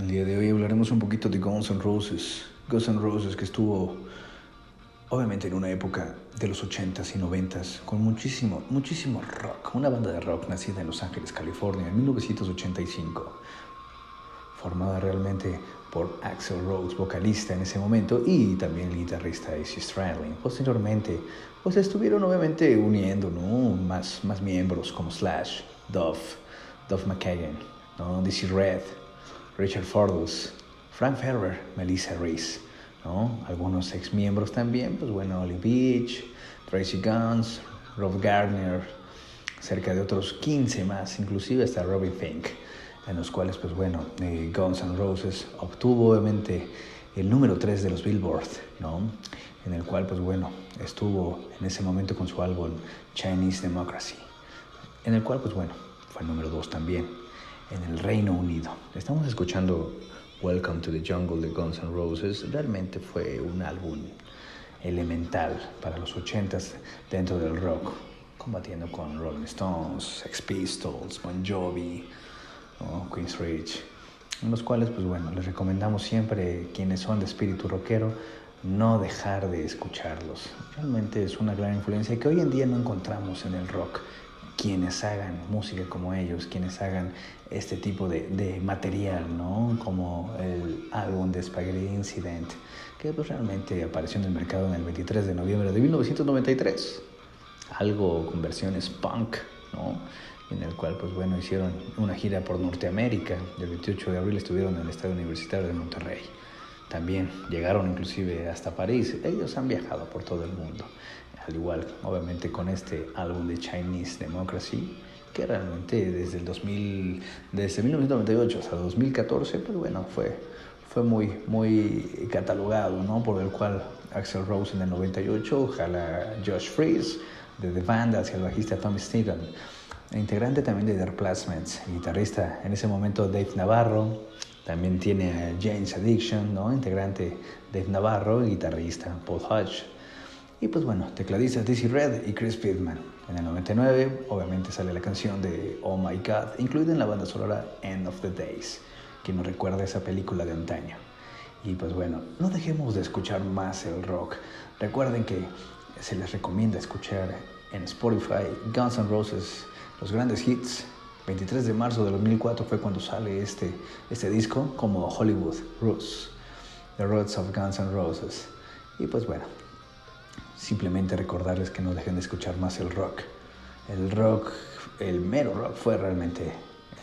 El día de hoy hablaremos un poquito de Guns N' Roses. Guns N' Roses que estuvo obviamente en una época de los 80s y 90s con muchísimo, muchísimo rock. Una banda de rock nacida en Los Ángeles, California en 1985. Formada realmente por Axel Rose, vocalista en ese momento, y también el guitarrista Izzy Stradlin. Posteriormente, pues estuvieron obviamente uniendo ¿no? más, más miembros como Slash, Duff, Duff McKagan, ¿no? Dizzy Red, Richard Fordus, Frank Ferrer, Melissa Reese, ¿no? Algunos ex miembros también, pues bueno, Ollie Beach, Tracy Guns, Rob Gardner, cerca de otros 15 más, inclusive hasta Robin Fink, en los cuales, pues bueno, eh, Guns N' Roses obtuvo obviamente el número 3 de los Billboard, ¿no? En el cual, pues bueno, estuvo en ese momento con su álbum Chinese Democracy, en el cual, pues bueno, fue el número 2 también en el Reino Unido. Estamos escuchando Welcome to the Jungle de Guns N' Roses. Realmente fue un álbum elemental para los 80s dentro del rock, combatiendo con Rolling Stones, Sex Pistols, Bon Jovi, Queen's Ridge, en los cuales, pues bueno, les recomendamos siempre quienes son de espíritu rockero no dejar de escucharlos. Realmente es una gran influencia que hoy en día no encontramos en el rock quienes hagan música como ellos, quienes hagan este tipo de, de material, ¿no? Como el álbum de Spaghetti Incident, que pues realmente apareció en el mercado en el 23 de noviembre de 1993. Algo con versiones punk, ¿no? En el cual, pues bueno, hicieron una gira por Norteamérica. El 28 de abril estuvieron en el Estadio Universitario de Monterrey. También llegaron inclusive hasta París. Ellos han viajado por todo el mundo al igual obviamente con este álbum de Chinese Democracy, que realmente desde el 2000, desde 1998 hasta 2014, pues bueno, fue, fue muy, muy catalogado, ¿no? Por el cual Axel Rose en el 98 jala Josh Freeze de The Band hacia el bajista Tommy Steven, integrante también de The Replacements, guitarrista en ese momento Dave Navarro, también tiene a James Addiction, ¿no? integrante Dave Navarro, guitarrista Paul Hodge, y pues bueno, tecladistas Dizzy Red y Chris Pittman. En el 99, obviamente, sale la canción de Oh My God, incluida en la banda sonora End of the Days, que nos recuerda esa película de antaño. Y pues bueno, no dejemos de escuchar más el rock. Recuerden que se les recomienda escuchar en Spotify Guns N' Roses, los grandes hits. 23 de marzo de 2004 fue cuando sale este, este disco como Hollywood Roots, The Roots of Guns N' Roses. Y pues bueno, simplemente recordarles que no dejen de escuchar más el rock. El rock, el mero rock fue realmente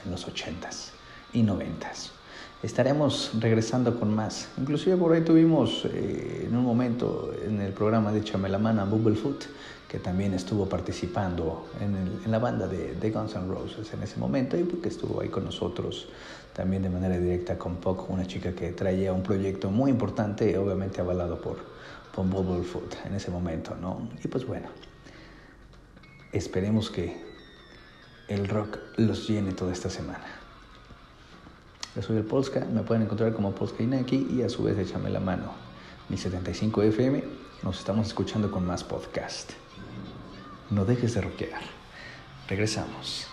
en los 80s y 90s. Estaremos regresando con más. Inclusive por ahí tuvimos eh, en un momento en el programa de Chamelamana Bubblefoot, que también estuvo participando en, la banda de, de, Guns N' Roses en ese momento y porque estuvo ahí con nosotros también de manera directa con Puck, una chica que traía un proyecto muy importante, obviamente avalado por, con Bubblefoot en ese momento, ¿no? Y pues bueno, esperemos que el rock los llene toda esta semana. Yo soy el Polska, me pueden encontrar como Polska Inaki y a su vez échame la mano. Mi 75 FM, nos estamos escuchando con más podcast. No dejes de rockear. Regresamos.